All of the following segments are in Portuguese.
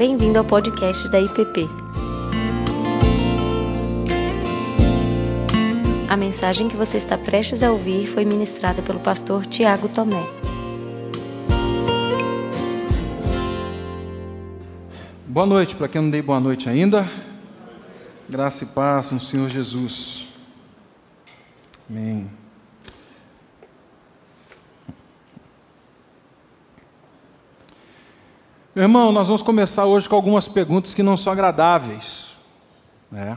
Bem-vindo ao podcast da IPP. A mensagem que você está prestes a ouvir foi ministrada pelo pastor Tiago Tomé. Boa noite, para quem não dei boa noite ainda. Graça e paz no Senhor Jesus. Amém. Meu irmão, nós vamos começar hoje com algumas perguntas que não são agradáveis. Né?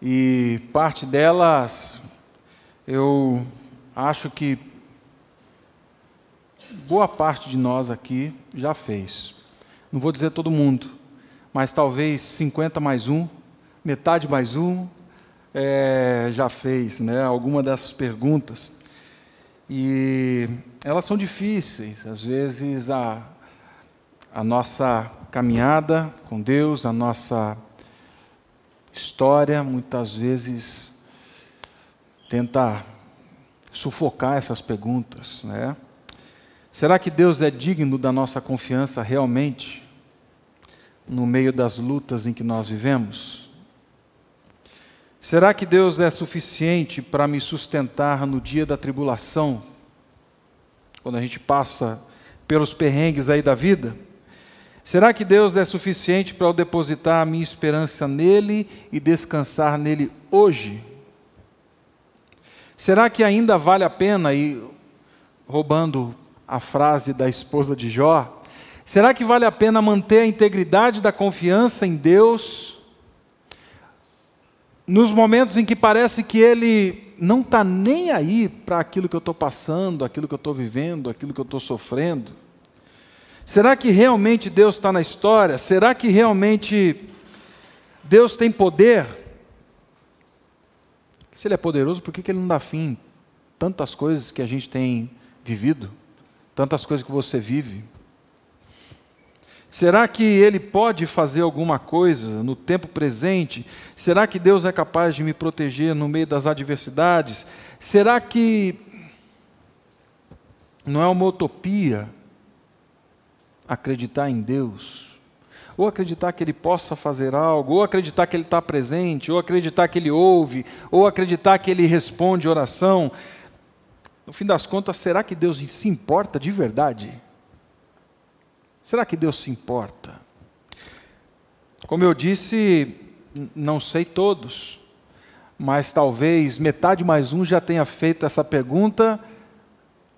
E parte delas eu acho que boa parte de nós aqui já fez. Não vou dizer todo mundo, mas talvez 50 mais um, metade mais um, é, já fez né, alguma dessas perguntas. E elas são difíceis, às vezes a a nossa caminhada com Deus, a nossa história, muitas vezes tenta sufocar essas perguntas, né? Será que Deus é digno da nossa confiança realmente no meio das lutas em que nós vivemos? Será que Deus é suficiente para me sustentar no dia da tribulação, quando a gente passa pelos perrengues aí da vida? Será que Deus é suficiente para eu depositar a minha esperança nele e descansar nele hoje? Será que ainda vale a pena, e roubando a frase da esposa de Jó, será que vale a pena manter a integridade da confiança em Deus nos momentos em que parece que Ele não está nem aí para aquilo que eu estou passando, aquilo que eu estou vivendo, aquilo que eu estou sofrendo? Será que realmente Deus está na história? Será que realmente Deus tem poder? Se Ele é poderoso, por que, que Ele não dá fim tantas coisas que a gente tem vivido? Tantas coisas que você vive? Será que Ele pode fazer alguma coisa no tempo presente? Será que Deus é capaz de me proteger no meio das adversidades? Será que não é uma utopia acreditar em Deus, ou acreditar que Ele possa fazer algo, ou acreditar que Ele está presente, ou acreditar que Ele ouve, ou acreditar que Ele responde oração. No fim das contas, será que Deus se importa de verdade? Será que Deus se importa? Como eu disse, não sei todos, mas talvez metade mais um já tenha feito essa pergunta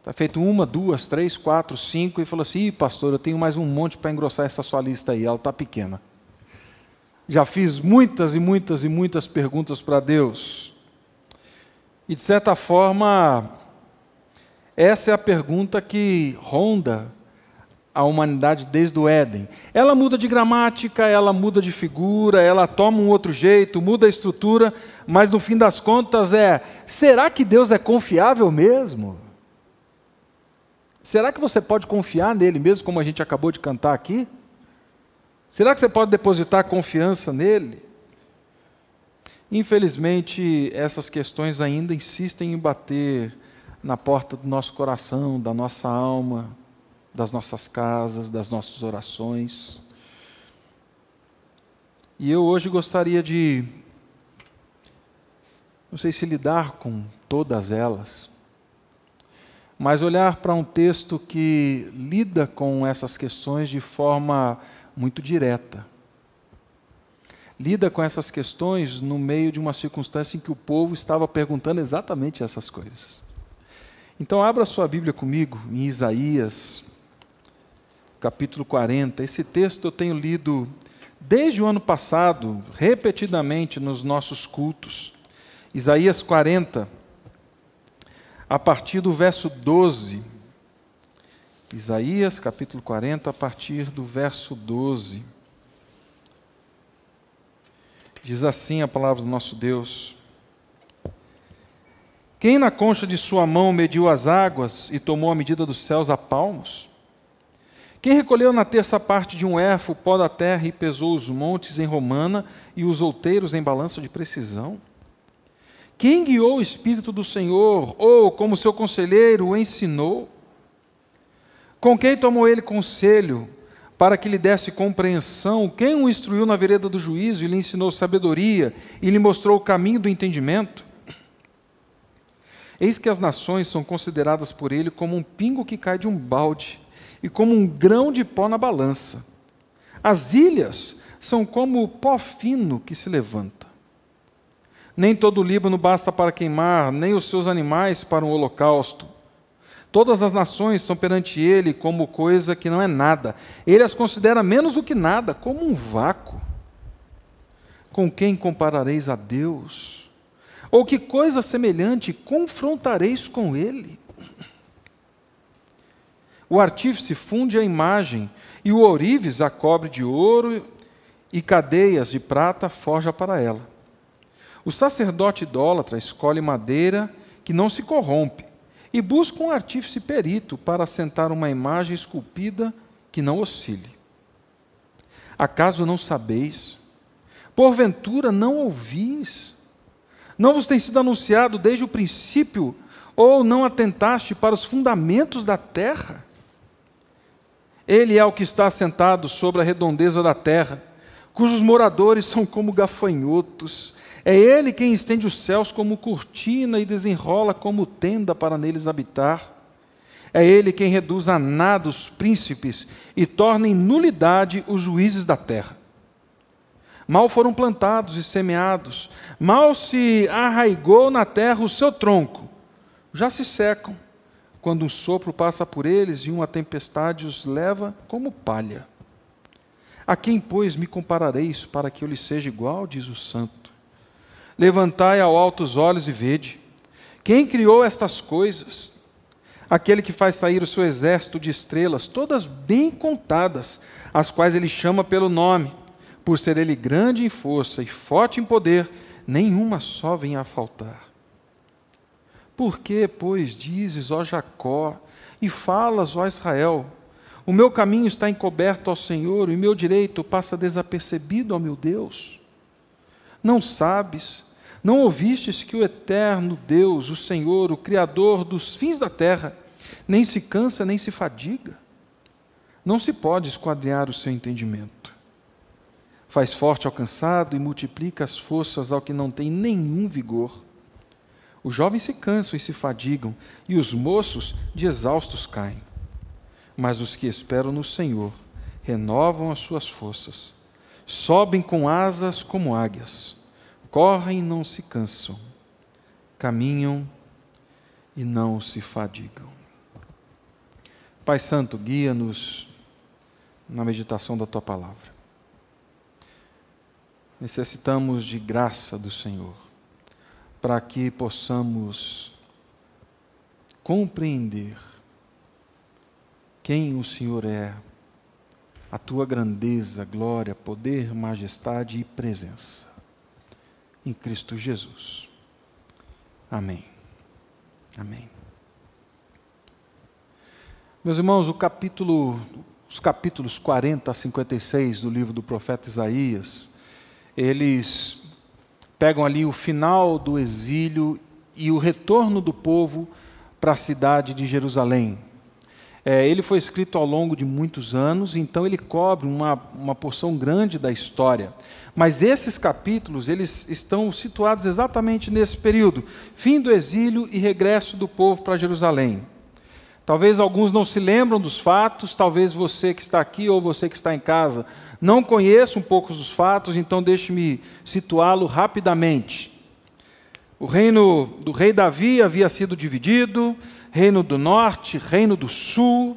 Está feito uma, duas, três, quatro, cinco, e falou assim: Ih, pastor, eu tenho mais um monte para engrossar essa sua lista aí, ela está pequena. Já fiz muitas e muitas e muitas perguntas para Deus. E de certa forma, essa é a pergunta que ronda a humanidade desde o Éden. Ela muda de gramática, ela muda de figura, ela toma um outro jeito, muda a estrutura, mas no fim das contas é: será que Deus é confiável mesmo? Será que você pode confiar nele mesmo, como a gente acabou de cantar aqui? Será que você pode depositar confiança nele? Infelizmente, essas questões ainda insistem em bater na porta do nosso coração, da nossa alma, das nossas casas, das nossas orações. E eu hoje gostaria de, não sei se lidar com todas elas, mas olhar para um texto que lida com essas questões de forma muito direta. Lida com essas questões no meio de uma circunstância em que o povo estava perguntando exatamente essas coisas. Então, abra sua Bíblia comigo em Isaías, capítulo 40. Esse texto eu tenho lido desde o ano passado, repetidamente nos nossos cultos. Isaías 40 a partir do verso 12. Isaías capítulo 40, a partir do verso 12. Diz assim a palavra do nosso Deus: Quem na concha de sua mão mediu as águas e tomou a medida dos céus a palmos? Quem recolheu na terça parte de um érfo o pó da terra e pesou os montes em romana e os outeiros em balança de precisão? Quem guiou o Espírito do Senhor, ou como seu conselheiro o ensinou? Com quem tomou ele conselho para que lhe desse compreensão, quem o instruiu na vereda do juízo e lhe ensinou sabedoria e lhe mostrou o caminho do entendimento? Eis que as nações são consideradas por ele como um pingo que cai de um balde e como um grão de pó na balança. As ilhas são como o pó fino que se levanta. Nem todo o Líbano basta para queimar, nem os seus animais para um holocausto. Todas as nações são perante ele como coisa que não é nada. Ele as considera menos do que nada, como um vácuo. Com quem comparareis a Deus? Ou que coisa semelhante confrontareis com ele? O artífice funde a imagem, e o ourives a cobre de ouro, e cadeias de prata forja para ela. O sacerdote idólatra escolhe madeira que não se corrompe, e busca um artífice perito para assentar uma imagem esculpida que não oscile. Acaso não sabeis? Porventura não ouvis? Não vos tem sido anunciado desde o princípio, ou não atentaste para os fundamentos da terra? Ele é o que está assentado sobre a redondeza da terra, cujos moradores são como gafanhotos, é Ele quem estende os céus como cortina e desenrola como tenda para neles habitar. É Ele quem reduz a nada os príncipes e torna em nulidade os juízes da terra. Mal foram plantados e semeados, mal se arraigou na terra o seu tronco, já se secam, quando um sopro passa por eles e uma tempestade os leva como palha. A quem, pois, me comparareis para que eu lhe seja igual, diz o Santo? Levantai ao alto os olhos e vede. Quem criou estas coisas? Aquele que faz sair o seu exército de estrelas, todas bem contadas, as quais ele chama pelo nome, por ser ele grande em força e forte em poder, nenhuma só vem a faltar. Por que, pois, dizes, ó Jacó, e falas, ó Israel, o meu caminho está encoberto ao Senhor, e meu direito passa desapercebido ao meu Deus? Não sabes não ouvistes que o eterno Deus, o Senhor, o Criador dos fins da terra, nem se cansa nem se fadiga? Não se pode esquadrinhar o seu entendimento. Faz forte ao cansado e multiplica as forças ao que não tem nenhum vigor. Os jovens se cansam e se fadigam, e os moços de exaustos caem. Mas os que esperam no Senhor renovam as suas forças, sobem com asas como águias correm e não se cansam, caminham e não se fadigam. Pai Santo, guia-nos na meditação da tua palavra. Necessitamos de graça do Senhor para que possamos compreender quem o Senhor é, a tua grandeza, glória, poder, majestade e presença em Cristo Jesus. Amém. Amém. Meus irmãos, o capítulo, os capítulos 40 a 56 do livro do profeta Isaías, eles pegam ali o final do exílio e o retorno do povo para a cidade de Jerusalém. É, ele foi escrito ao longo de muitos anos, então ele cobre uma, uma porção grande da história. Mas esses capítulos, eles estão situados exatamente nesse período, fim do exílio e regresso do povo para Jerusalém. Talvez alguns não se lembram dos fatos, talvez você que está aqui ou você que está em casa não conheça um pouco dos fatos, então deixe-me situá-lo rapidamente. O reino do rei Davi havia sido dividido, reino do norte, reino do sul.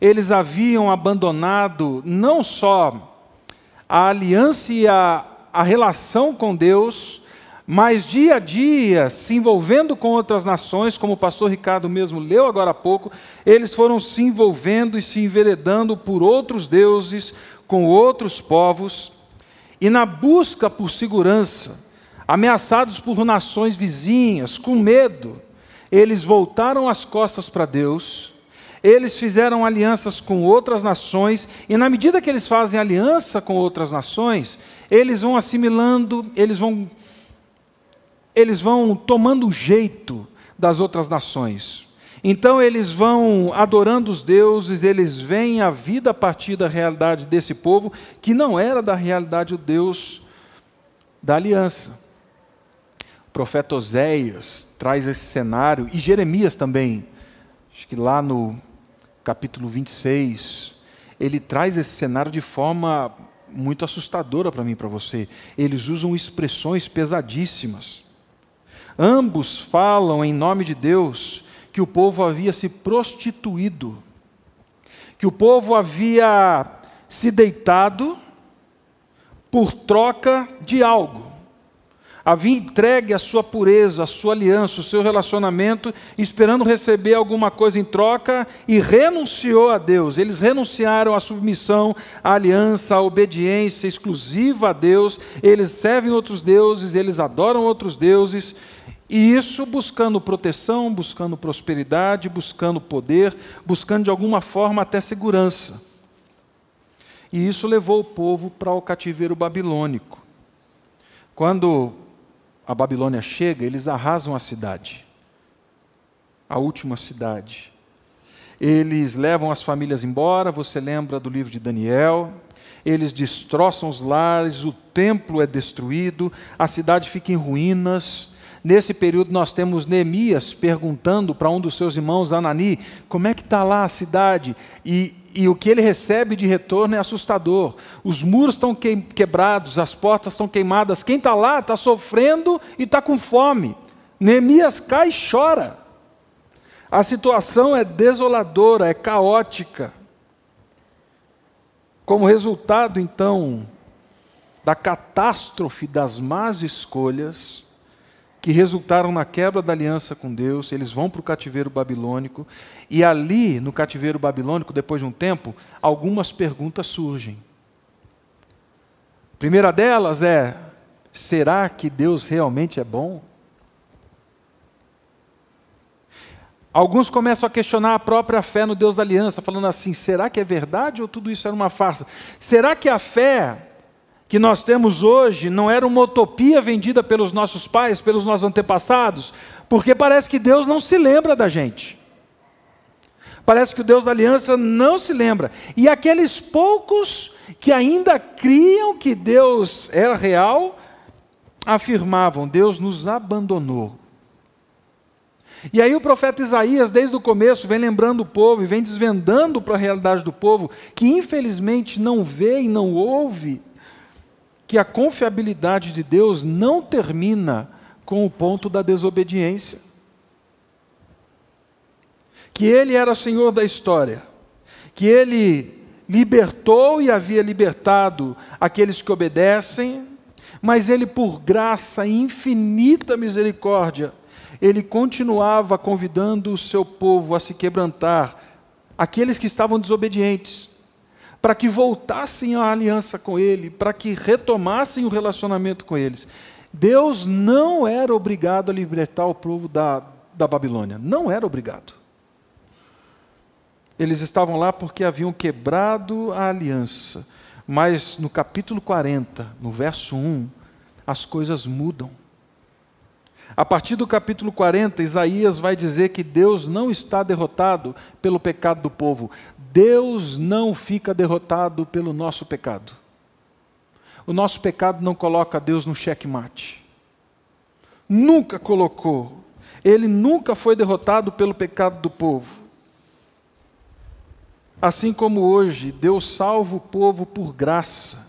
Eles haviam abandonado não só a aliança e a, a relação com Deus, mas dia a dia, se envolvendo com outras nações, como o pastor Ricardo mesmo leu agora há pouco, eles foram se envolvendo e se enveredando por outros deuses, com outros povos, e na busca por segurança, ameaçados por nações vizinhas, com medo, eles voltaram as costas para Deus, eles fizeram alianças com outras nações, e na medida que eles fazem aliança com outras nações, eles vão assimilando, eles vão eles vão tomando o jeito das outras nações. Então eles vão adorando os deuses, eles veem a vida a partir da realidade desse povo, que não era da realidade do Deus da aliança. O profeta Oséias traz esse cenário, e Jeremias também, acho que lá no capítulo 26, ele traz esse cenário de forma muito assustadora para mim e para você. Eles usam expressões pesadíssimas. Ambos falam em nome de Deus que o povo havia se prostituído, que o povo havia se deitado por troca de algo. Havia entregue a sua pureza, a sua aliança, o seu relacionamento, esperando receber alguma coisa em troca e renunciou a Deus. Eles renunciaram à submissão, à aliança, à obediência exclusiva a Deus. Eles servem outros deuses, eles adoram outros deuses e isso buscando proteção, buscando prosperidade, buscando poder, buscando de alguma forma até segurança. E isso levou o povo para o cativeiro babilônico. Quando a Babilônia chega, eles arrasam a cidade, a última cidade. Eles levam as famílias embora, você lembra do livro de Daniel. Eles destroçam os lares, o templo é destruído, a cidade fica em ruínas, Nesse período nós temos Neemias perguntando para um dos seus irmãos, Anani, como é que está lá a cidade? E, e o que ele recebe de retorno é assustador. Os muros estão quebrados, as portas estão queimadas. Quem está lá está sofrendo e está com fome. Neemias cai e chora. A situação é desoladora, é caótica. Como resultado, então, da catástrofe das más escolhas, que resultaram na quebra da aliança com Deus, eles vão para o cativeiro babilônico, e ali, no cativeiro babilônico, depois de um tempo, algumas perguntas surgem. A primeira delas é: será que Deus realmente é bom? Alguns começam a questionar a própria fé no Deus da aliança, falando assim: será que é verdade ou tudo isso era uma farsa? Será que a fé que nós temos hoje não era uma utopia vendida pelos nossos pais, pelos nossos antepassados, porque parece que Deus não se lembra da gente. Parece que o Deus da aliança não se lembra. E aqueles poucos que ainda criam que Deus era real, afirmavam: Deus nos abandonou. E aí o profeta Isaías, desde o começo, vem lembrando o povo e vem desvendando para a realidade do povo, que infelizmente não vê e não ouve que a confiabilidade de Deus não termina com o ponto da desobediência. Que Ele era Senhor da história, que Ele libertou e havia libertado aqueles que obedecem, mas Ele, por graça e infinita misericórdia, Ele continuava convidando o seu povo a se quebrantar, aqueles que estavam desobedientes para que voltassem à aliança com Ele, para que retomassem o relacionamento com eles. Deus não era obrigado a libertar o povo da, da Babilônia. Não era obrigado. Eles estavam lá porque haviam quebrado a aliança. Mas no capítulo 40, no verso 1, as coisas mudam. A partir do capítulo 40, Isaías vai dizer que Deus não está derrotado pelo pecado do povo. Deus não fica derrotado pelo nosso pecado. O nosso pecado não coloca Deus no checkmate. Nunca colocou. Ele nunca foi derrotado pelo pecado do povo. Assim como hoje, Deus salva o povo por graça.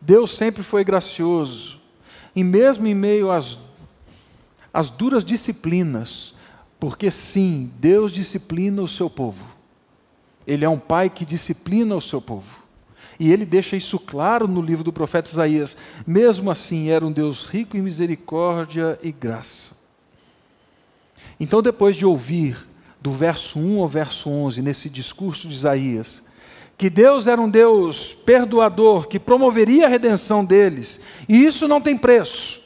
Deus sempre foi gracioso. E mesmo em meio às, às duras disciplinas, porque sim, Deus disciplina o seu povo. Ele é um pai que disciplina o seu povo. E ele deixa isso claro no livro do profeta Isaías. Mesmo assim, era um Deus rico em misericórdia e graça. Então, depois de ouvir do verso 1 ao verso 11, nesse discurso de Isaías, que Deus era um Deus perdoador, que promoveria a redenção deles, e isso não tem preço,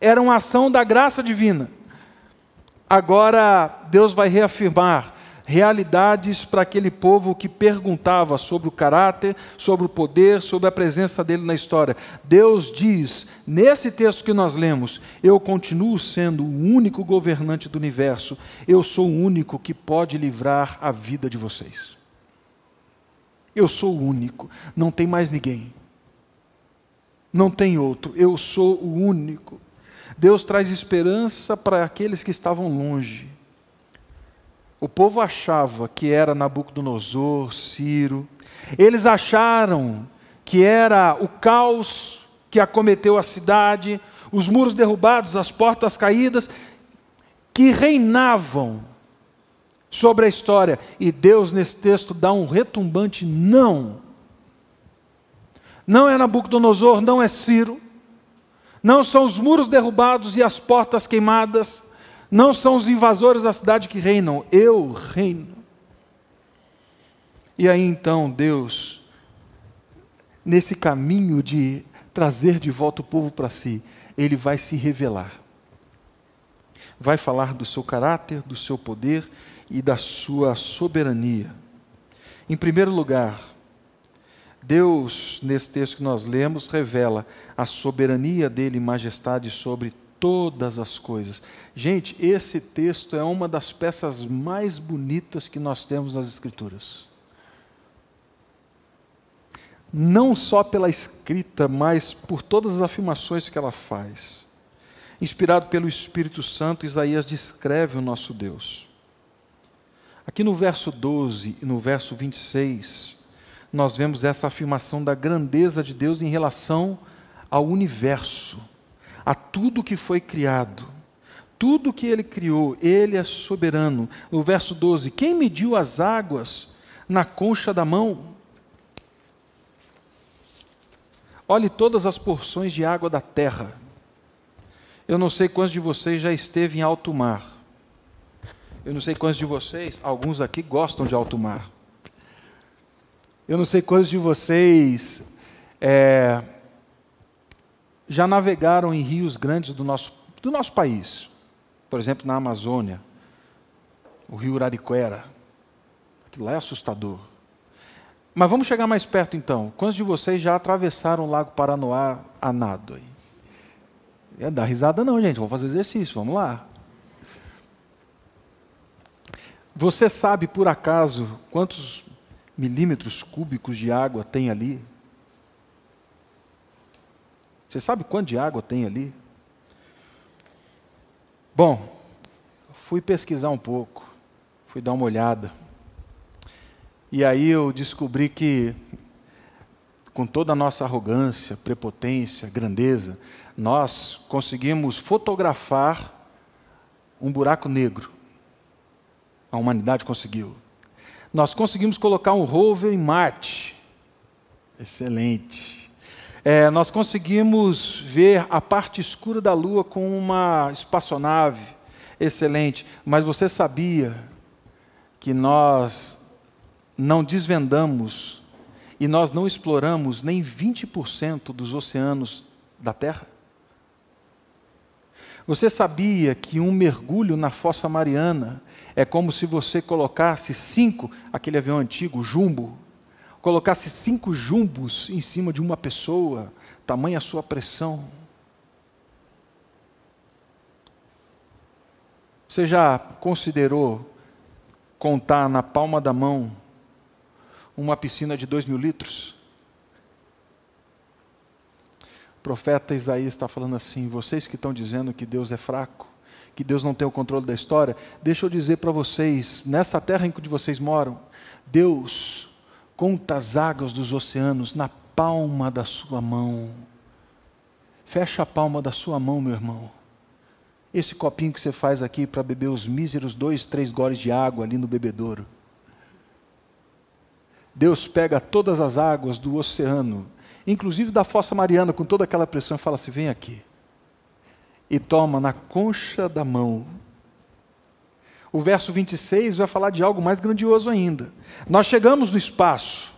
era uma ação da graça divina. Agora, Deus vai reafirmar realidades para aquele povo que perguntava sobre o caráter, sobre o poder, sobre a presença dele na história. Deus diz, nesse texto que nós lemos, eu continuo sendo o único governante do universo, eu sou o único que pode livrar a vida de vocês. Eu sou o único, não tem mais ninguém. Não tem outro, eu sou o único. Deus traz esperança para aqueles que estavam longe. O povo achava que era Nabucodonosor, Ciro. Eles acharam que era o caos que acometeu a cidade, os muros derrubados, as portas caídas, que reinavam sobre a história. E Deus, nesse texto, dá um retumbante não. Não é Nabucodonosor, não é Ciro. Não são os muros derrubados e as portas queimadas não são os invasores da cidade que reinam, eu reino. E aí então Deus, nesse caminho de trazer de volta o povo para si, ele vai se revelar. Vai falar do seu caráter, do seu poder e da sua soberania. Em primeiro lugar, Deus, nesse texto que nós lemos, revela a soberania dele e majestade sobre todas as coisas. Gente, esse texto é uma das peças mais bonitas que nós temos nas Escrituras. Não só pela escrita, mas por todas as afirmações que ela faz. Inspirado pelo Espírito Santo, Isaías descreve o nosso Deus. Aqui no verso 12 e no verso 26, nós vemos essa afirmação da grandeza de Deus em relação ao universo a tudo que foi criado. Tudo que ele criou, ele é soberano. No verso 12: Quem mediu as águas na concha da mão? Olhe todas as porções de água da terra. Eu não sei quantos de vocês já esteve em alto mar. Eu não sei quantos de vocês, alguns aqui gostam de alto mar. Eu não sei quantos de vocês é, já navegaram em rios grandes do nosso, do nosso país. Por exemplo, na Amazônia, o rio Urariquera. Aquilo lá é assustador. Mas vamos chegar mais perto então. Quantos de vocês já atravessaram o Lago Paranoá a nado? Aí? É dar risada não, gente. Vamos fazer exercício, vamos lá. Você sabe, por acaso, quantos milímetros cúbicos de água tem ali? Você sabe quanto de água tem ali? Bom, fui pesquisar um pouco, fui dar uma olhada. E aí eu descobri que, com toda a nossa arrogância, prepotência, grandeza, nós conseguimos fotografar um buraco negro. A humanidade conseguiu. Nós conseguimos colocar um rover em Marte. Excelente é, nós conseguimos ver a parte escura da Lua com uma espaçonave excelente, mas você sabia que nós não desvendamos e nós não exploramos nem 20% dos oceanos da Terra? Você sabia que um mergulho na fossa mariana é como se você colocasse cinco, aquele avião antigo, jumbo, colocasse cinco jumbos em cima de uma pessoa, tamanha a sua pressão. Você já considerou contar na palma da mão uma piscina de dois mil litros? O profeta Isaías está falando assim: vocês que estão dizendo que Deus é fraco, que Deus não tem o controle da história, deixa eu dizer para vocês, nessa terra em que vocês moram, Deus Conta as águas dos oceanos na palma da sua mão. Fecha a palma da sua mão, meu irmão. Esse copinho que você faz aqui para beber os míseros dois, três goles de água ali no bebedouro. Deus pega todas as águas do oceano, inclusive da fossa mariana, com toda aquela pressão, e fala assim: vem aqui. E toma na concha da mão o verso 26 vai falar de algo mais grandioso ainda. Nós chegamos no espaço,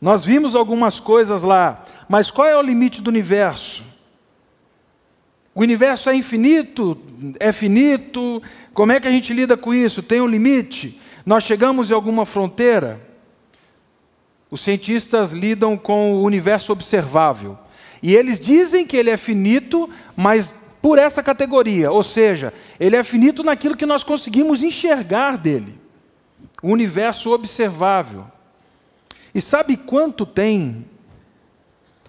nós vimos algumas coisas lá, mas qual é o limite do universo? O universo é infinito? É finito? Como é que a gente lida com isso? Tem um limite? Nós chegamos em alguma fronteira, os cientistas lidam com o universo observável. E eles dizem que ele é finito, mas por essa categoria, ou seja, ele é finito naquilo que nós conseguimos enxergar dele. O universo observável. E sabe quanto tem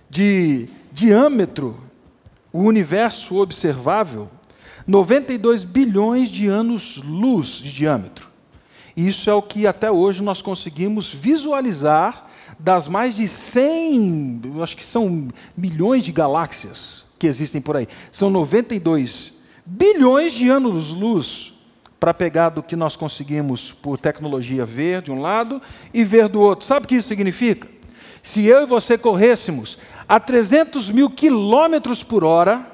de diâmetro o universo observável? 92 bilhões de anos-luz de diâmetro. Isso é o que até hoje nós conseguimos visualizar das mais de 100, acho que são milhões de galáxias que existem por aí. São 92 bilhões de anos-luz para pegar do que nós conseguimos por tecnologia ver de um lado e ver do outro. Sabe o que isso significa? Se eu e você corrêssemos a 300 mil quilômetros por hora,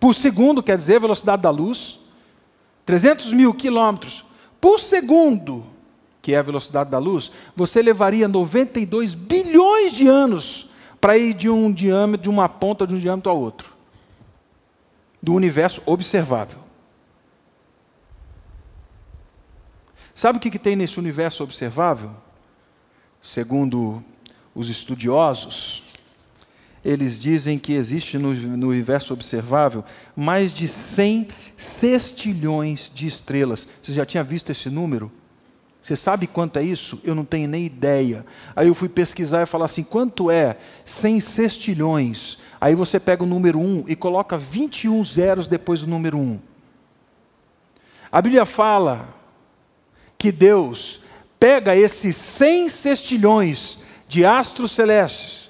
por segundo, quer dizer, velocidade da luz, 300 mil quilômetros por segundo, que é a velocidade da luz, você levaria 92 bilhões de anos para ir de um diâmetro, de uma ponta de um diâmetro ao outro, do universo observável. Sabe o que, que tem nesse universo observável? Segundo os estudiosos, eles dizem que existe no, no, universo observável mais de 100 sextilhões de estrelas. Você já tinha visto esse número? Você sabe quanto é isso? Eu não tenho nem ideia. Aí eu fui pesquisar e falar assim: quanto é 100 sextilhões? Aí você pega o número 1 e coloca 21 zeros depois do número 1. A Bíblia fala que Deus pega esses 100 sextilhões de astros celestes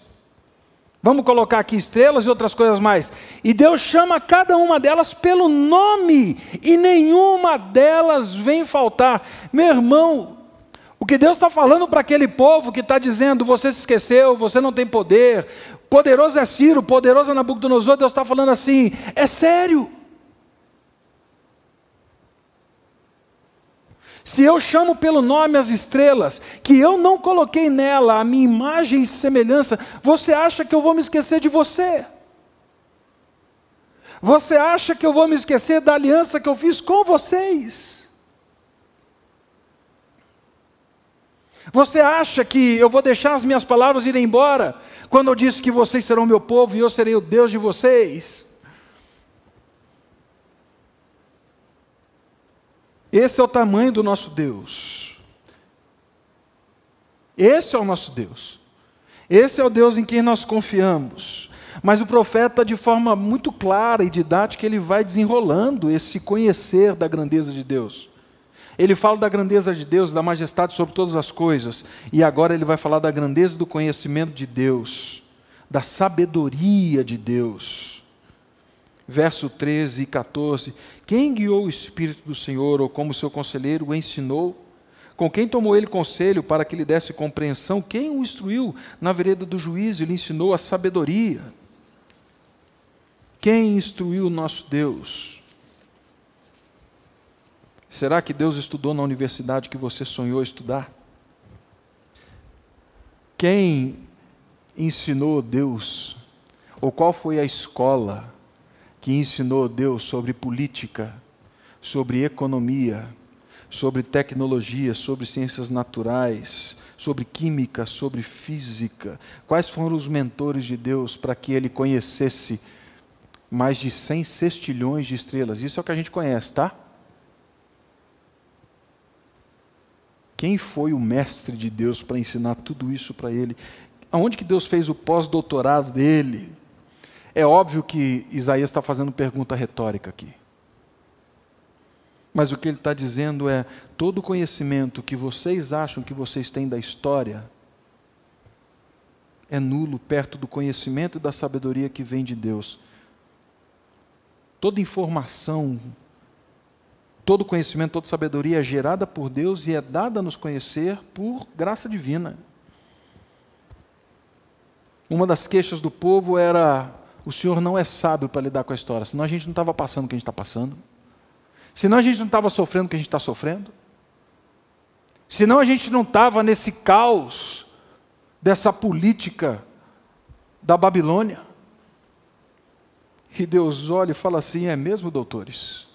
Vamos colocar aqui estrelas e outras coisas mais. E Deus chama cada uma delas pelo nome, e nenhuma delas vem faltar. Meu irmão, o que Deus está falando para aquele povo que está dizendo: você se esqueceu, você não tem poder, poderoso é Ciro, poderoso é Nabucodonosor, Deus está falando assim: é sério. Se eu chamo pelo nome as estrelas, que eu não coloquei nela a minha imagem e semelhança, você acha que eu vou me esquecer de você? Você acha que eu vou me esquecer da aliança que eu fiz com vocês? Você acha que eu vou deixar as minhas palavras irem embora quando eu disse que vocês serão meu povo e eu serei o Deus de vocês? Esse é o tamanho do nosso Deus. Esse é o nosso Deus. Esse é o Deus em quem nós confiamos. Mas o profeta, de forma muito clara e didática, ele vai desenrolando esse conhecer da grandeza de Deus. Ele fala da grandeza de Deus, da majestade sobre todas as coisas, e agora ele vai falar da grandeza do conhecimento de Deus, da sabedoria de Deus verso 13 e 14: Quem guiou o Espírito do Senhor, ou como seu conselheiro o ensinou? Com quem tomou ele conselho para que lhe desse compreensão? Quem o instruiu na vereda do juízo e lhe ensinou a sabedoria? Quem instruiu o nosso Deus? Será que Deus estudou na universidade que você sonhou estudar? Quem ensinou Deus? Ou qual foi a escola que ensinou Deus sobre política, sobre economia, sobre tecnologia, sobre ciências naturais, sobre química, sobre física. Quais foram os mentores de Deus para que ele conhecesse mais de 100 sextilhões de estrelas? Isso é o que a gente conhece, tá? Quem foi o mestre de Deus para ensinar tudo isso para ele? Aonde que Deus fez o pós-doutorado dele? É óbvio que Isaías está fazendo pergunta retórica aqui. Mas o que ele está dizendo é: todo o conhecimento que vocês acham que vocês têm da história é nulo perto do conhecimento e da sabedoria que vem de Deus. Toda informação, todo conhecimento, toda sabedoria é gerada por Deus e é dada a nos conhecer por graça divina. Uma das queixas do povo era o Senhor não é sábio para lidar com a história, senão a gente não estava passando o que a gente está passando, senão a gente não estava sofrendo o que a gente está sofrendo, senão a gente não estava nesse caos dessa política da Babilônia. E Deus olha e fala assim: é mesmo, doutores?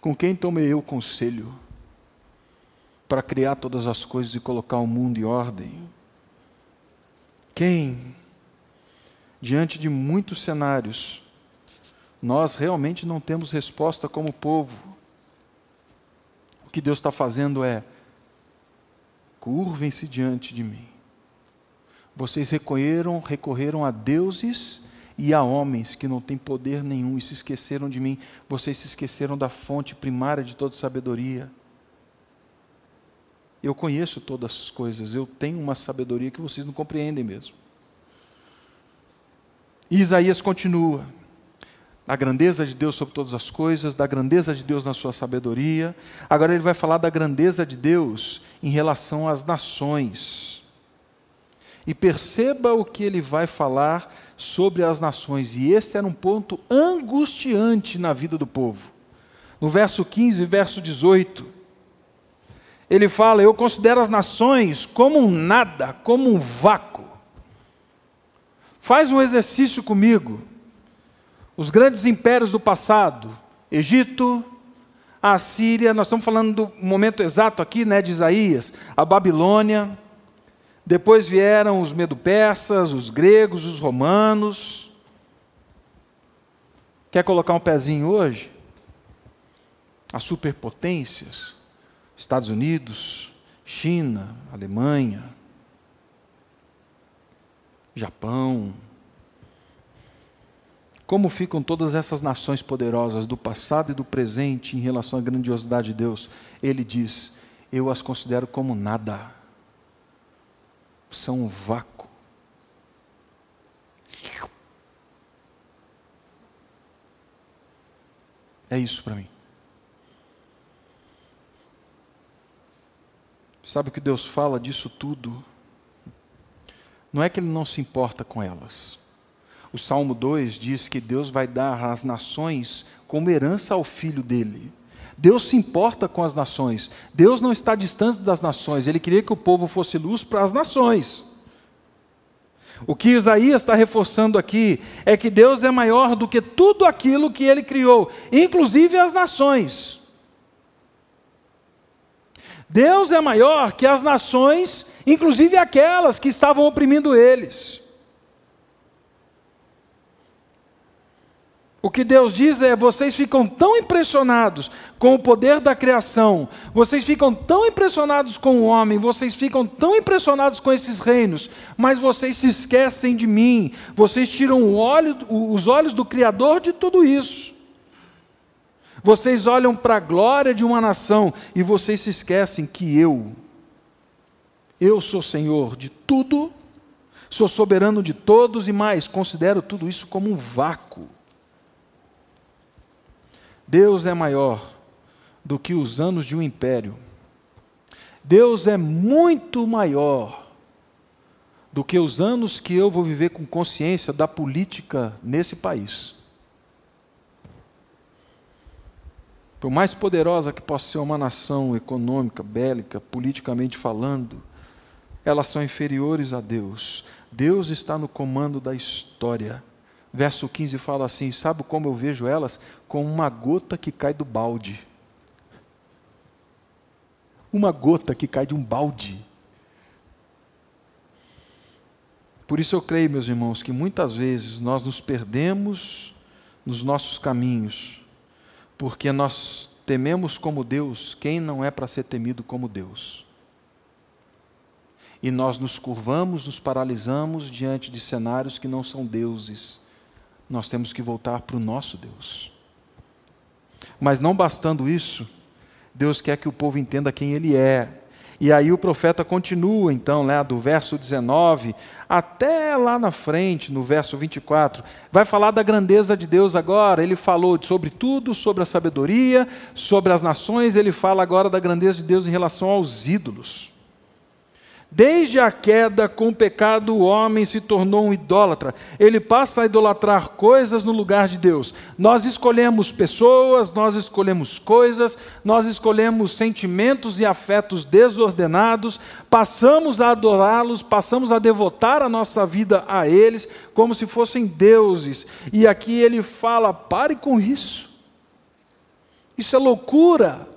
Com quem tomei eu conselho? para criar todas as coisas e colocar o mundo em ordem? Quem, diante de muitos cenários, nós realmente não temos resposta como povo? O que Deus está fazendo é: curvem-se diante de mim. Vocês recorreram, recorreram a deuses e a homens que não têm poder nenhum e se esqueceram de mim. Vocês se esqueceram da fonte primária de toda sabedoria. Eu conheço todas as coisas, eu tenho uma sabedoria que vocês não compreendem mesmo. E Isaías continua: da grandeza de Deus sobre todas as coisas, da grandeza de Deus na sua sabedoria. Agora ele vai falar da grandeza de Deus em relação às nações. E perceba o que ele vai falar sobre as nações, e esse era um ponto angustiante na vida do povo. No verso 15 e verso 18, ele fala: Eu considero as nações como um nada, como um vácuo. Faz um exercício comigo. Os grandes impérios do passado, Egito, a Síria, nós estamos falando do momento exato aqui, né, de Isaías, a Babilônia, depois vieram os medo-persas, os gregos, os romanos. Quer colocar um pezinho hoje? As superpotências, Estados Unidos, China, Alemanha, Japão. Como ficam todas essas nações poderosas do passado e do presente em relação à grandiosidade de Deus? Ele diz: Eu as considero como nada. São um vácuo. É isso para mim. Sabe o que Deus fala disso tudo? Não é que Ele não se importa com elas. O Salmo 2 diz que Deus vai dar às nações como herança ao filho dele. Deus se importa com as nações. Deus não está distante das nações. Ele queria que o povo fosse luz para as nações. O que Isaías está reforçando aqui é que Deus é maior do que tudo aquilo que ele criou, inclusive as nações. Deus é maior que as nações, inclusive aquelas que estavam oprimindo eles. O que Deus diz é: vocês ficam tão impressionados com o poder da criação, vocês ficam tão impressionados com o homem, vocês ficam tão impressionados com esses reinos, mas vocês se esquecem de mim, vocês tiram olho, os olhos do Criador de tudo isso. Vocês olham para a glória de uma nação e vocês se esquecem que eu, eu sou Senhor de tudo, sou soberano de todos e mais, considero tudo isso como um vácuo. Deus é maior do que os anos de um império. Deus é muito maior do que os anos que eu vou viver com consciência da política nesse país. Por mais poderosa que possa ser uma nação econômica, bélica, politicamente falando, elas são inferiores a Deus. Deus está no comando da história. Verso 15 fala assim: Sabe como eu vejo elas? Como uma gota que cai do balde. Uma gota que cai de um balde. Por isso eu creio, meus irmãos, que muitas vezes nós nos perdemos nos nossos caminhos porque nós tememos como Deus quem não é para ser temido como Deus. E nós nos curvamos, nos paralisamos diante de cenários que não são deuses. Nós temos que voltar para o nosso Deus. Mas não bastando isso, Deus quer que o povo entenda quem Ele é. E aí o profeta continua, então, né, do verso 19 até lá na frente, no verso 24, vai falar da grandeza de Deus agora. Ele falou sobre tudo, sobre a sabedoria, sobre as nações, ele fala agora da grandeza de Deus em relação aos ídolos. Desde a queda com o pecado, o homem se tornou um idólatra. Ele passa a idolatrar coisas no lugar de Deus. Nós escolhemos pessoas, nós escolhemos coisas, nós escolhemos sentimentos e afetos desordenados, passamos a adorá-los, passamos a devotar a nossa vida a eles como se fossem deuses. E aqui ele fala: pare com isso. Isso é loucura.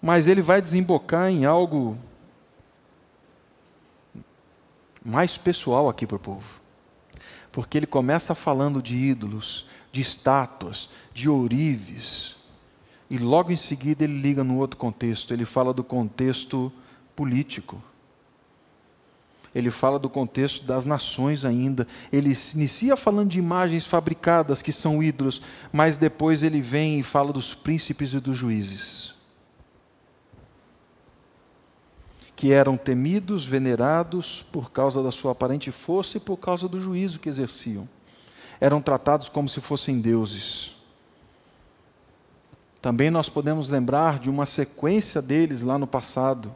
Mas ele vai desembocar em algo mais pessoal aqui para o povo. Porque ele começa falando de ídolos, de estátuas, de ourives. E logo em seguida ele liga no outro contexto, ele fala do contexto político. Ele fala do contexto das nações ainda. Ele inicia falando de imagens fabricadas que são ídolos, mas depois ele vem e fala dos príncipes e dos juízes. Que eram temidos, venerados por causa da sua aparente força e por causa do juízo que exerciam. Eram tratados como se fossem deuses. Também nós podemos lembrar de uma sequência deles lá no passado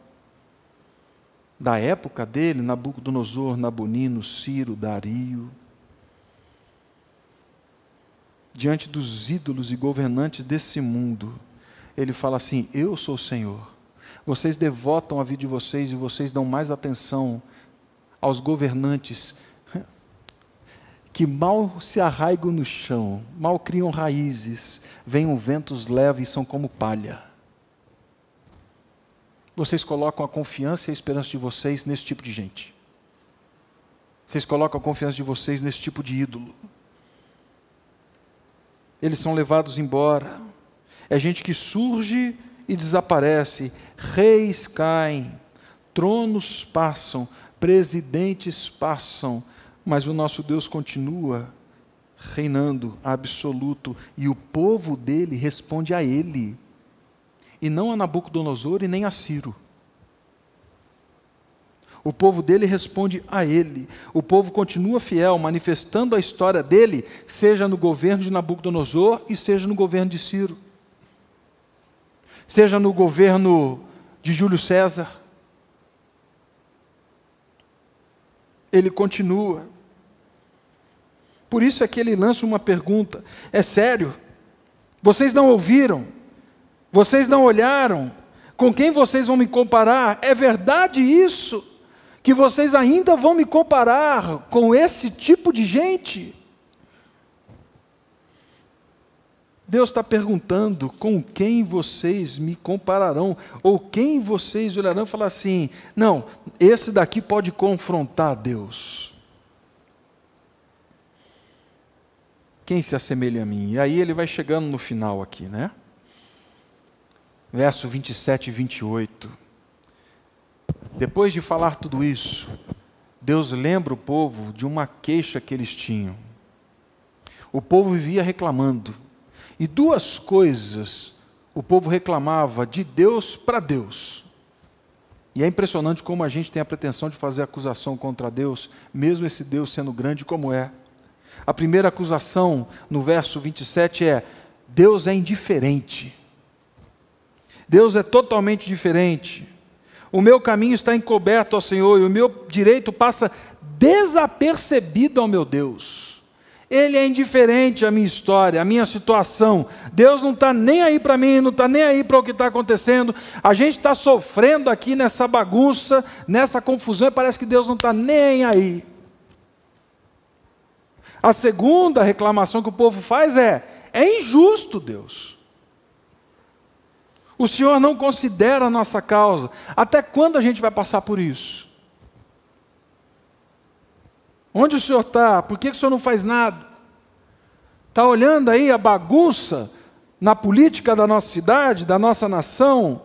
da época dele, Nabucodonosor, Nabonino, Ciro, Dario, diante dos ídolos e governantes desse mundo, ele fala assim: Eu sou o Senhor. Vocês devotam a vida de vocês e vocês dão mais atenção aos governantes que mal se arraigam no chão, mal criam raízes, vêm um ventos leves e são como palha. Vocês colocam a confiança e a esperança de vocês nesse tipo de gente. Vocês colocam a confiança de vocês nesse tipo de ídolo. Eles são levados embora. É gente que surge e desaparece. Reis caem, tronos passam, presidentes passam, mas o nosso Deus continua reinando absoluto e o povo dele responde a ele e não a Nabucodonosor e nem a Ciro. O povo dele responde a ele. O povo continua fiel, manifestando a história dele, seja no governo de Nabucodonosor e seja no governo de Ciro. Seja no governo de Júlio César. Ele continua. Por isso é que ele lança uma pergunta: é sério? Vocês não ouviram? Vocês não olharam? Com quem vocês vão me comparar? É verdade isso? Que vocês ainda vão me comparar com esse tipo de gente? Deus está perguntando com quem vocês me compararão, ou quem vocês olharão e falar assim: não, esse daqui pode confrontar Deus. Quem se assemelha a mim? E aí ele vai chegando no final aqui, né? verso 27 e 28. Depois de falar tudo isso, Deus lembra o povo de uma queixa que eles tinham. O povo vivia reclamando. E duas coisas o povo reclamava de Deus para Deus. E é impressionante como a gente tem a pretensão de fazer acusação contra Deus, mesmo esse Deus sendo grande como é. A primeira acusação, no verso 27, é: Deus é indiferente. Deus é totalmente diferente. O meu caminho está encoberto ao Senhor e o meu direito passa desapercebido ao meu Deus. Ele é indiferente à minha história, à minha situação. Deus não está nem aí para mim, não está nem aí para o que está acontecendo. A gente está sofrendo aqui nessa bagunça, nessa confusão, e parece que Deus não está nem aí. A segunda reclamação que o povo faz é: é injusto, Deus. O Senhor não considera a nossa causa. Até quando a gente vai passar por isso? Onde o Senhor está? Por que o Senhor não faz nada? Está olhando aí a bagunça na política da nossa cidade, da nossa nação?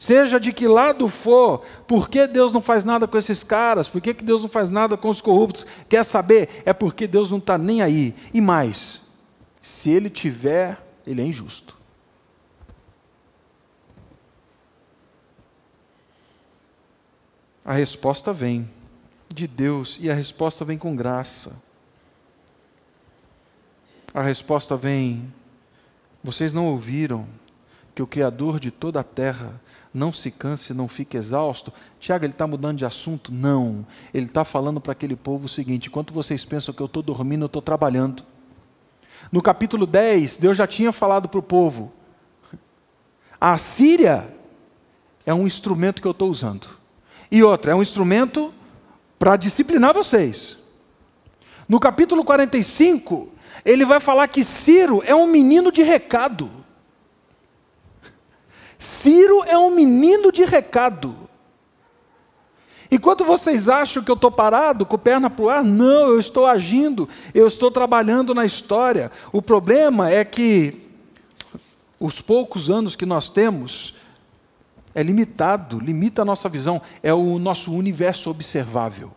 Seja de que lado for, por que Deus não faz nada com esses caras? Por que Deus não faz nada com os corruptos? Quer saber? É porque Deus não está nem aí. E mais, se Ele tiver, Ele é injusto. A resposta vem de Deus e a resposta vem com graça. A resposta vem: vocês não ouviram que o Criador de toda a terra não se canse, não fique exausto? Tiago, ele está mudando de assunto? Não. Ele está falando para aquele povo o seguinte: enquanto vocês pensam que eu estou dormindo, eu estou trabalhando. No capítulo 10, Deus já tinha falado para o povo: a Síria é um instrumento que eu estou usando. E outra, é um instrumento para disciplinar vocês. No capítulo 45, ele vai falar que Ciro é um menino de recado. Ciro é um menino de recado. Enquanto vocês acham que eu estou parado, com perna para o ar, não, eu estou agindo, eu estou trabalhando na história. O problema é que os poucos anos que nós temos é limitado, limita a nossa visão, é o nosso universo observável.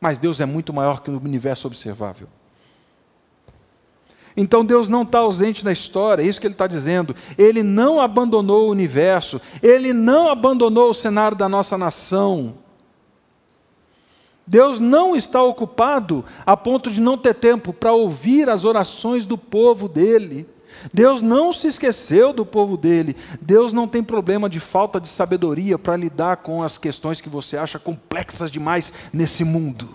Mas Deus é muito maior que o universo observável. Então Deus não está ausente na história, é isso que ele está dizendo. Ele não abandonou o universo, ele não abandonou o cenário da nossa nação. Deus não está ocupado a ponto de não ter tempo para ouvir as orações do povo dele. Deus não se esqueceu do povo dele. Deus não tem problema de falta de sabedoria para lidar com as questões que você acha complexas demais nesse mundo.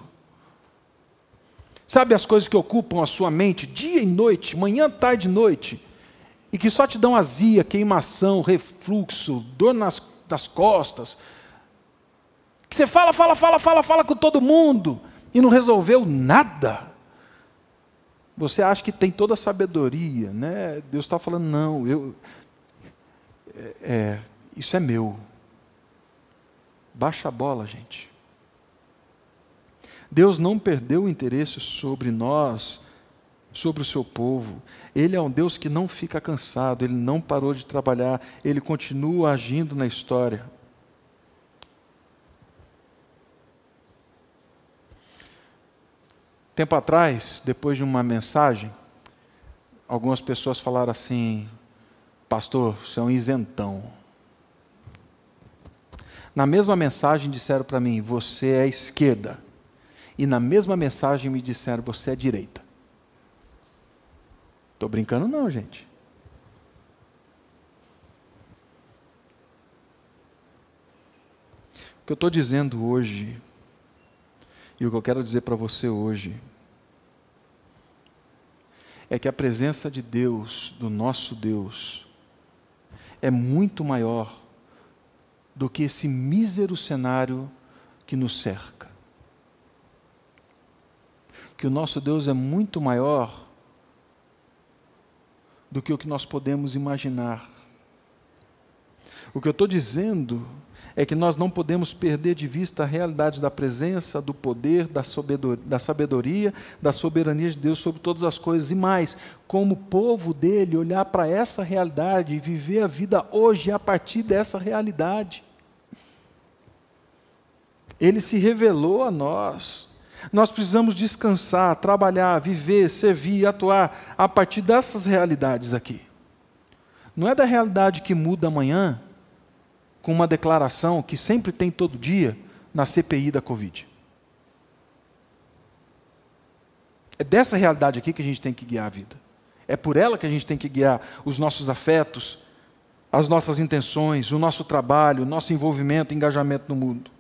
Sabe as coisas que ocupam a sua mente dia e noite, manhã, tarde e noite, e que só te dão azia, queimação, refluxo, dor nas, nas costas. Que você fala, fala, fala, fala, fala com todo mundo e não resolveu nada. Você acha que tem toda a sabedoria, né? Deus está falando, não, eu, é, é, isso é meu. Baixa a bola, gente. Deus não perdeu o interesse sobre nós, sobre o seu povo. Ele é um Deus que não fica cansado, ele não parou de trabalhar, ele continua agindo na história. Tempo atrás, depois de uma mensagem, algumas pessoas falaram assim: Pastor, você é um isentão. Na mesma mensagem disseram para mim: Você é esquerda e na mesma mensagem me disseram: você é direita. Estou brincando, não, gente. O que eu estou dizendo hoje, e o que eu quero dizer para você hoje, é que a presença de Deus, do nosso Deus, é muito maior do que esse mísero cenário que nos cerca que o nosso Deus é muito maior do que o que nós podemos imaginar. O que eu estou dizendo é que nós não podemos perder de vista a realidade da presença, do poder, da sabedoria, da soberania de Deus sobre todas as coisas. E mais, como povo dele, olhar para essa realidade e viver a vida hoje a partir dessa realidade. Ele se revelou a nós. Nós precisamos descansar, trabalhar, viver, servir, atuar a partir dessas realidades aqui. Não é da realidade que muda amanhã com uma declaração que sempre tem todo dia na CPI da Covid. É dessa realidade aqui que a gente tem que guiar a vida. É por ela que a gente tem que guiar os nossos afetos, as nossas intenções, o nosso trabalho, o nosso envolvimento, engajamento no mundo.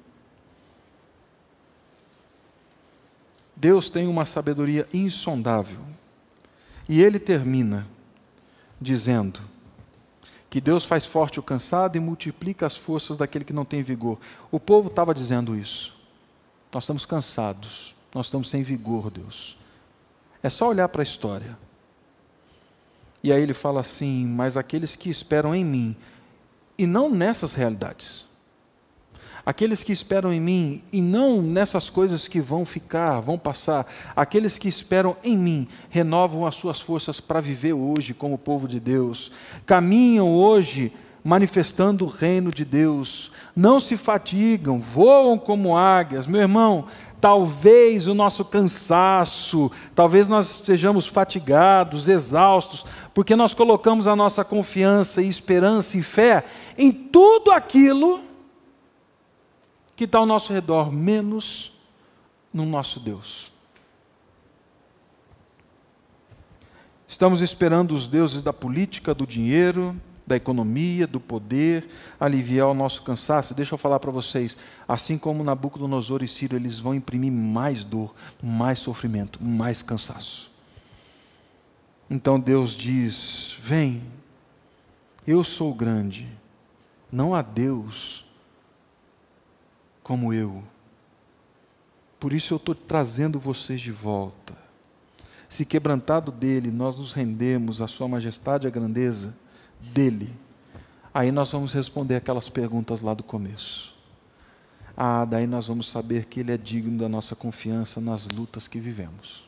Deus tem uma sabedoria insondável. E ele termina dizendo que Deus faz forte o cansado e multiplica as forças daquele que não tem vigor. O povo estava dizendo isso. Nós estamos cansados, nós estamos sem vigor, Deus. É só olhar para a história. E aí ele fala assim: Mas aqueles que esperam em mim, e não nessas realidades, aqueles que esperam em mim e não nessas coisas que vão ficar, vão passar, aqueles que esperam em mim renovam as suas forças para viver hoje como povo de Deus, caminham hoje manifestando o reino de Deus, não se fatigam, voam como águias. Meu irmão, talvez o nosso cansaço, talvez nós estejamos fatigados, exaustos, porque nós colocamos a nossa confiança e esperança e fé em tudo aquilo que está ao nosso redor, menos no nosso Deus. Estamos esperando os deuses da política, do dinheiro, da economia, do poder, aliviar o nosso cansaço. Deixa eu falar para vocês, assim como Nabucodonosor e Ciro, eles vão imprimir mais dor, mais sofrimento, mais cansaço. Então Deus diz: Vem, eu sou grande, não há Deus como eu. Por isso eu estou trazendo vocês de volta. Se quebrantado dele nós nos rendemos à Sua majestade e à grandeza, dele, aí nós vamos responder aquelas perguntas lá do começo. Ah, daí nós vamos saber que ele é digno da nossa confiança nas lutas que vivemos.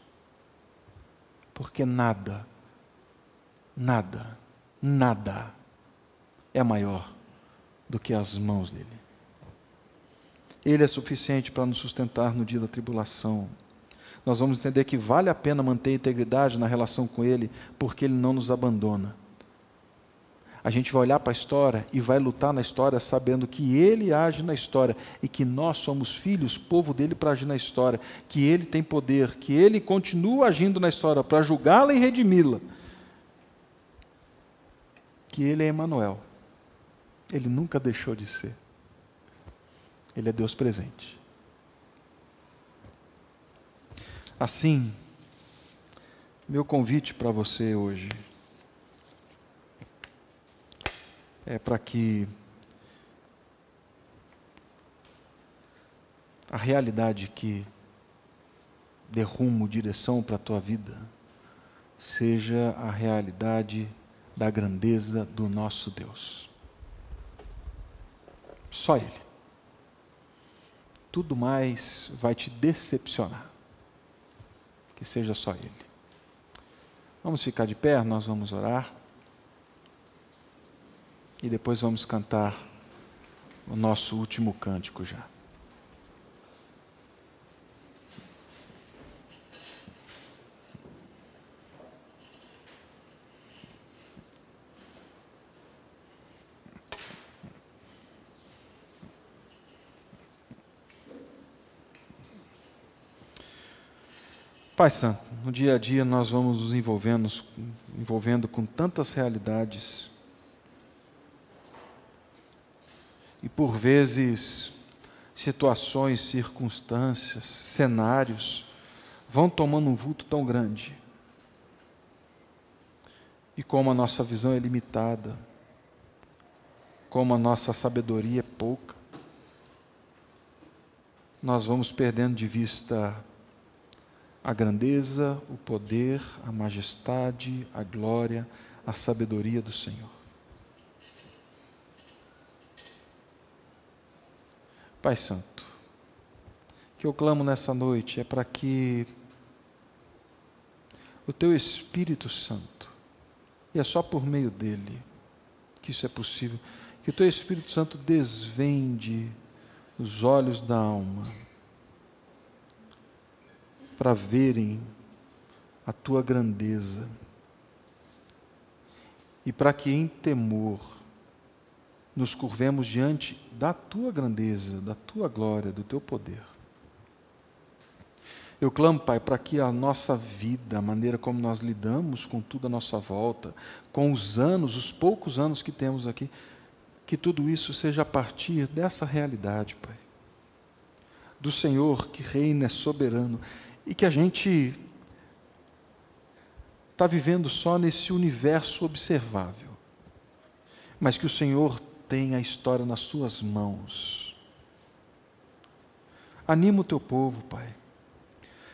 Porque nada, nada, nada é maior do que as mãos dele. Ele é suficiente para nos sustentar no dia da tribulação. Nós vamos entender que vale a pena manter a integridade na relação com Ele, porque Ele não nos abandona. A gente vai olhar para a história e vai lutar na história sabendo que Ele age na história e que nós somos filhos, povo dele, para agir na história, que Ele tem poder, que Ele continua agindo na história para julgá-la e redimi-la. Que Ele é Emmanuel. Ele nunca deixou de ser. Ele é Deus presente. Assim, meu convite para você hoje é para que a realidade que dê rumo, direção para a tua vida, seja a realidade da grandeza do nosso Deus. Só Ele. Tudo mais vai te decepcionar. Que seja só Ele. Vamos ficar de pé, nós vamos orar. E depois vamos cantar o nosso último cântico já. Pai Santo, no dia a dia nós vamos nos envolvendo, envolvendo com tantas realidades. E por vezes, situações, circunstâncias, cenários vão tomando um vulto tão grande. E como a nossa visão é limitada, como a nossa sabedoria é pouca, nós vamos perdendo de vista a grandeza, o poder, a majestade, a glória, a sabedoria do Senhor. Pai Santo, que eu clamo nessa noite é para que o Teu Espírito Santo, e é só por meio dele que isso é possível, que o Teu Espírito Santo desvende os olhos da alma para verem a tua grandeza e para que em temor nos curvemos diante da tua grandeza, da tua glória, do teu poder. Eu clamo, Pai, para que a nossa vida, a maneira como nós lidamos com tudo à nossa volta, com os anos, os poucos anos que temos aqui, que tudo isso seja a partir dessa realidade, Pai. Do Senhor que reina, é soberano e que a gente está vivendo só nesse universo observável, mas que o Senhor tem a história nas suas mãos. Anima o teu povo, Pai.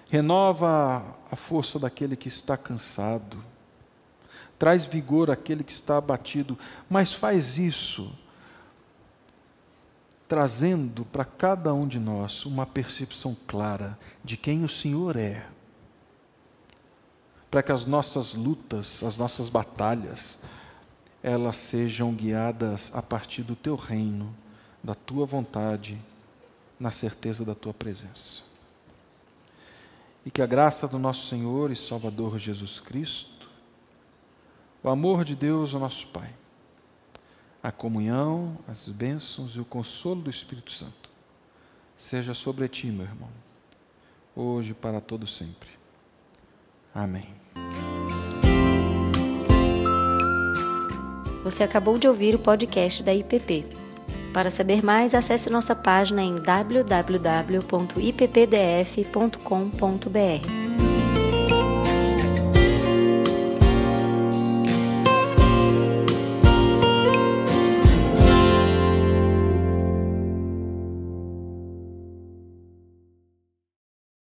Renova a força daquele que está cansado. Traz vigor àquele que está abatido, mas faz isso trazendo para cada um de nós uma percepção clara de quem o Senhor é, para que as nossas lutas, as nossas batalhas, elas sejam guiadas a partir do teu reino, da tua vontade, na certeza da tua presença. E que a graça do nosso Senhor e Salvador Jesus Cristo, o amor de Deus, o nosso Pai, a comunhão, as bênçãos e o consolo do Espírito Santo seja sobre ti, meu irmão, hoje para todo sempre. Amém. Você acabou de ouvir o podcast da IPP. Para saber mais, acesse nossa página em www.ippdf.com.br.